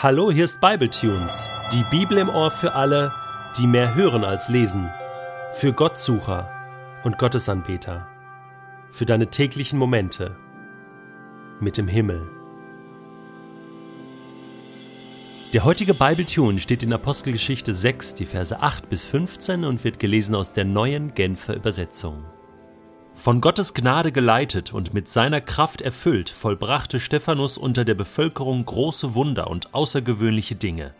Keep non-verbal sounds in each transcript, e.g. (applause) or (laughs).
Hallo, hier ist Bibletunes, die Bibel im Ohr für alle, die mehr hören als lesen, für Gottsucher und Gottesanbeter, für deine täglichen Momente mit dem Himmel. Der heutige Bibletune steht in Apostelgeschichte 6, die Verse 8 bis 15 und wird gelesen aus der neuen Genfer Übersetzung. Von Gottes Gnade geleitet und mit seiner Kraft erfüllt, vollbrachte Stephanus unter der Bevölkerung große Wunder und außergewöhnliche Dinge.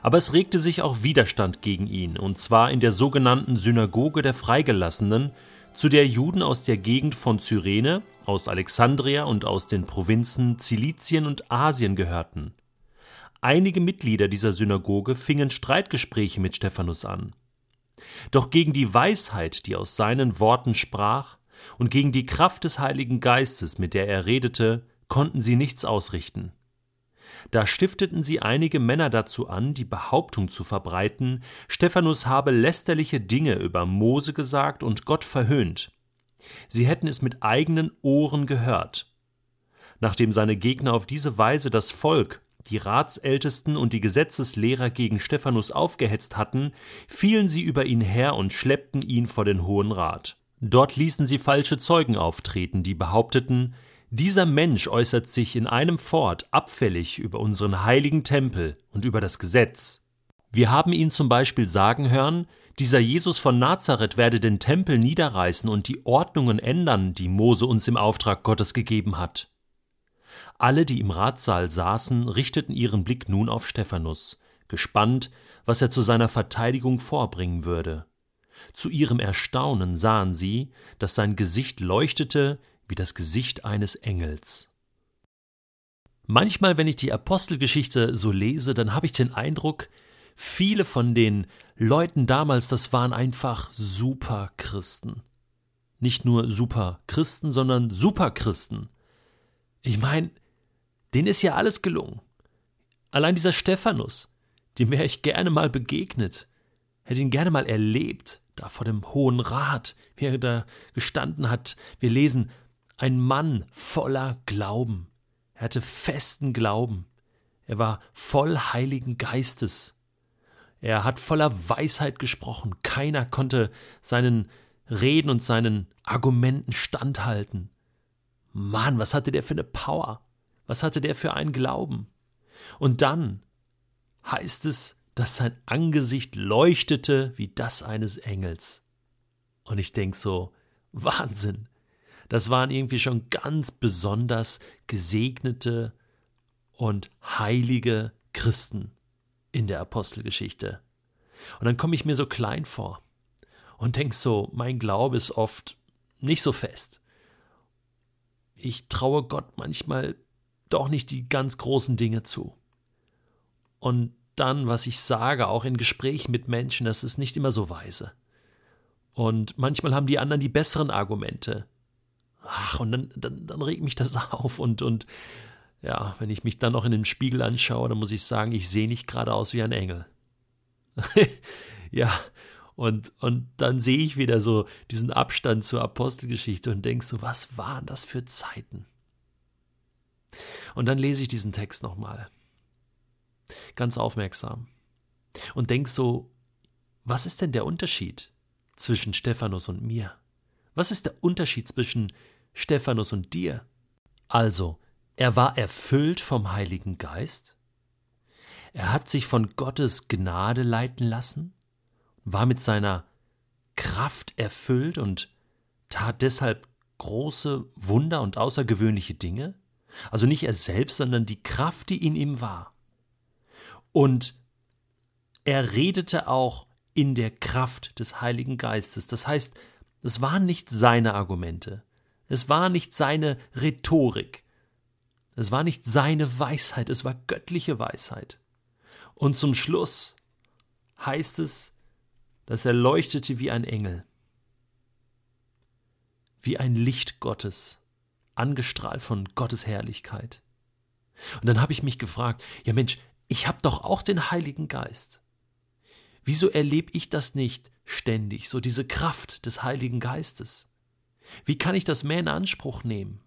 Aber es regte sich auch Widerstand gegen ihn, und zwar in der sogenannten Synagoge der Freigelassenen, zu der Juden aus der Gegend von Cyrene, aus Alexandria und aus den Provinzen Zilizien und Asien gehörten. Einige Mitglieder dieser Synagoge fingen Streitgespräche mit Stephanus an. Doch gegen die Weisheit, die aus seinen Worten sprach, und gegen die Kraft des Heiligen Geistes, mit der er redete, konnten sie nichts ausrichten. Da stifteten sie einige Männer dazu an, die Behauptung zu verbreiten, Stephanus habe lästerliche Dinge über Mose gesagt und Gott verhöhnt. Sie hätten es mit eigenen Ohren gehört. Nachdem seine Gegner auf diese Weise das Volk, die Ratsältesten und die Gesetzeslehrer gegen Stephanus aufgehetzt hatten, fielen sie über ihn her und schleppten ihn vor den Hohen Rat. Dort ließen sie falsche Zeugen auftreten, die behaupteten, dieser Mensch äußert sich in einem Fort abfällig über unseren heiligen Tempel und über das Gesetz. Wir haben ihn zum Beispiel sagen hören, dieser Jesus von Nazareth werde den Tempel niederreißen und die Ordnungen ändern, die Mose uns im Auftrag Gottes gegeben hat. Alle, die im Ratssaal saßen, richteten ihren Blick nun auf Stephanus, gespannt, was er zu seiner Verteidigung vorbringen würde. Zu ihrem Erstaunen sahen sie, dass sein Gesicht leuchtete wie das Gesicht eines Engels. Manchmal, wenn ich die Apostelgeschichte so lese, dann habe ich den Eindruck, viele von den Leuten damals, das waren einfach Superchristen. Nicht nur Superchristen, sondern Superchristen. Ich meine, denen ist ja alles gelungen. Allein dieser Stephanus, dem wäre ich gerne mal begegnet, hätte ihn gerne mal erlebt da vor dem Hohen Rat, wie er da gestanden hat. Wir lesen, ein Mann voller Glauben. Er hatte festen Glauben. Er war voll Heiligen Geistes. Er hat voller Weisheit gesprochen. Keiner konnte seinen Reden und seinen Argumenten standhalten. Mann, was hatte der für eine Power? Was hatte der für einen Glauben? Und dann heißt es, dass sein Angesicht leuchtete wie das eines Engels. Und ich denke so, Wahnsinn. Das waren irgendwie schon ganz besonders gesegnete und heilige Christen in der Apostelgeschichte. Und dann komme ich mir so klein vor und denke so, mein Glaube ist oft nicht so fest. Ich traue Gott manchmal doch nicht die ganz großen Dinge zu. Und dann, was ich sage, auch in Gesprächen mit Menschen, das ist nicht immer so weise. Und manchmal haben die anderen die besseren Argumente. Ach, und dann, dann, dann regt mich das (laughs) auf und, und ja, wenn ich mich dann noch in den Spiegel anschaue, dann muss ich sagen, ich sehe nicht gerade aus wie ein Engel. (laughs) ja, und, und dann sehe ich wieder so diesen Abstand zur Apostelgeschichte und denke so, was waren das für Zeiten? Und dann lese ich diesen Text nochmal ganz aufmerksam und denk so, was ist denn der Unterschied zwischen Stephanus und mir? Was ist der Unterschied zwischen Stephanus und dir? Also, er war erfüllt vom Heiligen Geist, er hat sich von Gottes Gnade leiten lassen, war mit seiner Kraft erfüllt und tat deshalb große Wunder und außergewöhnliche Dinge, also nicht er selbst, sondern die Kraft, die in ihm war. Und er redete auch in der Kraft des Heiligen Geistes. Das heißt, es waren nicht seine Argumente, es war nicht seine Rhetorik, es war nicht seine Weisheit, es war göttliche Weisheit. Und zum Schluss heißt es, dass er leuchtete wie ein Engel, wie ein Licht Gottes, angestrahlt von Gottes Herrlichkeit. Und dann habe ich mich gefragt, ja Mensch, ich habe doch auch den Heiligen Geist. Wieso erlebe ich das nicht ständig, so diese Kraft des Heiligen Geistes? Wie kann ich das mehr in Anspruch nehmen?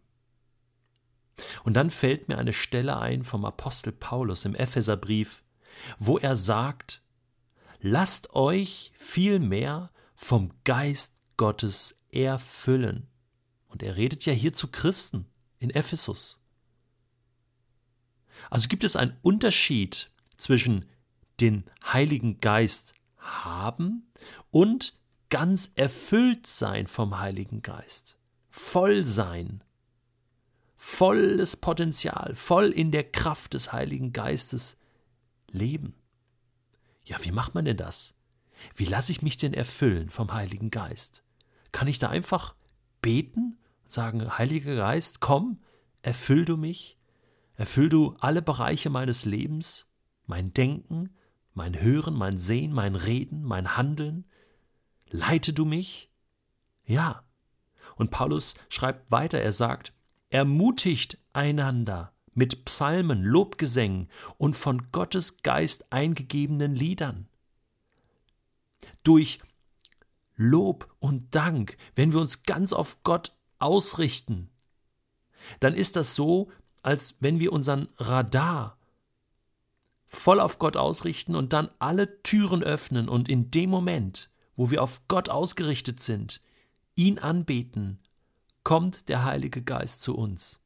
Und dann fällt mir eine Stelle ein vom Apostel Paulus im Epheserbrief, wo er sagt, lasst euch vielmehr vom Geist Gottes erfüllen. Und er redet ja hier zu Christen in Ephesus. Also gibt es einen Unterschied zwischen den Heiligen Geist haben und ganz erfüllt sein vom Heiligen Geist. Voll sein. Volles Potenzial, voll in der Kraft des Heiligen Geistes leben. Ja, wie macht man denn das? Wie lasse ich mich denn erfüllen vom Heiligen Geist? Kann ich da einfach beten und sagen, Heiliger Geist, komm, erfüll du mich, erfüll du alle Bereiche meines Lebens, mein Denken, mein Hören, mein Sehen, mein Reden, mein Handeln, leite du mich? Ja. Und Paulus schreibt weiter, er sagt, ermutigt einander mit Psalmen, Lobgesängen und von Gottes Geist eingegebenen Liedern. Durch Lob und Dank, wenn wir uns ganz auf Gott ausrichten, dann ist das so, als wenn wir unseren Radar voll auf Gott ausrichten und dann alle Türen öffnen und in dem Moment, wo wir auf Gott ausgerichtet sind, ihn anbeten, kommt der Heilige Geist zu uns.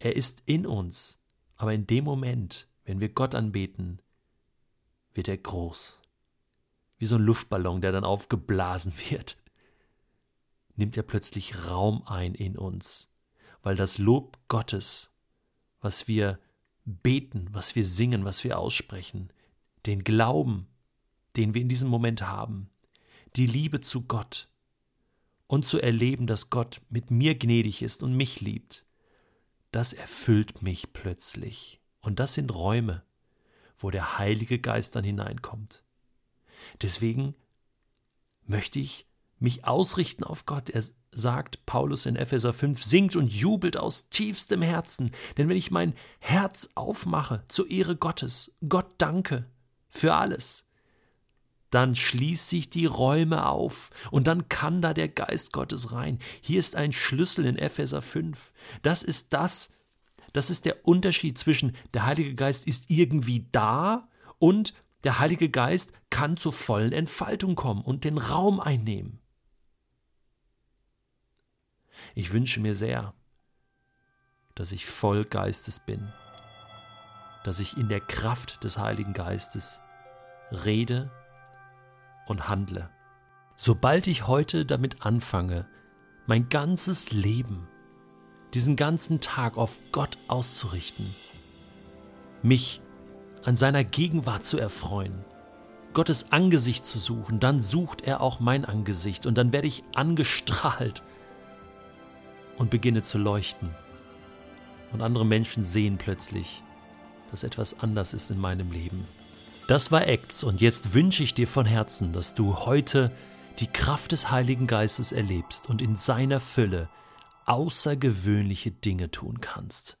Er ist in uns, aber in dem Moment, wenn wir Gott anbeten, wird er groß. Wie so ein Luftballon, der dann aufgeblasen (laughs) wird, nimmt er plötzlich Raum ein in uns, weil das Lob Gottes, was wir beten, was wir singen, was wir aussprechen, den Glauben, den wir in diesem Moment haben, die Liebe zu Gott und zu erleben, dass Gott mit mir gnädig ist und mich liebt, das erfüllt mich plötzlich. Und das sind Räume, wo der Heilige Geist dann hineinkommt. Deswegen möchte ich mich ausrichten auf Gott. Er sagt Paulus in Epheser 5, singt und jubelt aus tiefstem Herzen. Denn wenn ich mein Herz aufmache zur Ehre Gottes, Gott danke für alles, dann schließt sich die Räume auf und dann kann da der Geist Gottes rein. Hier ist ein Schlüssel in Epheser 5. Das ist das, das ist der Unterschied zwischen der Heilige Geist ist irgendwie da und der Heilige Geist kann zur vollen Entfaltung kommen und den Raum einnehmen. Ich wünsche mir sehr, dass ich voll Geistes bin, dass ich in der Kraft des Heiligen Geistes rede und handle. Sobald ich heute damit anfange, mein ganzes Leben, diesen ganzen Tag auf Gott auszurichten, mich an seiner Gegenwart zu erfreuen, Gottes Angesicht zu suchen, dann sucht er auch mein Angesicht und dann werde ich angestrahlt und beginne zu leuchten. Und andere Menschen sehen plötzlich, dass etwas anders ist in meinem Leben. Das war Acts und jetzt wünsche ich dir von Herzen, dass du heute die Kraft des Heiligen Geistes erlebst und in seiner Fülle außergewöhnliche Dinge tun kannst.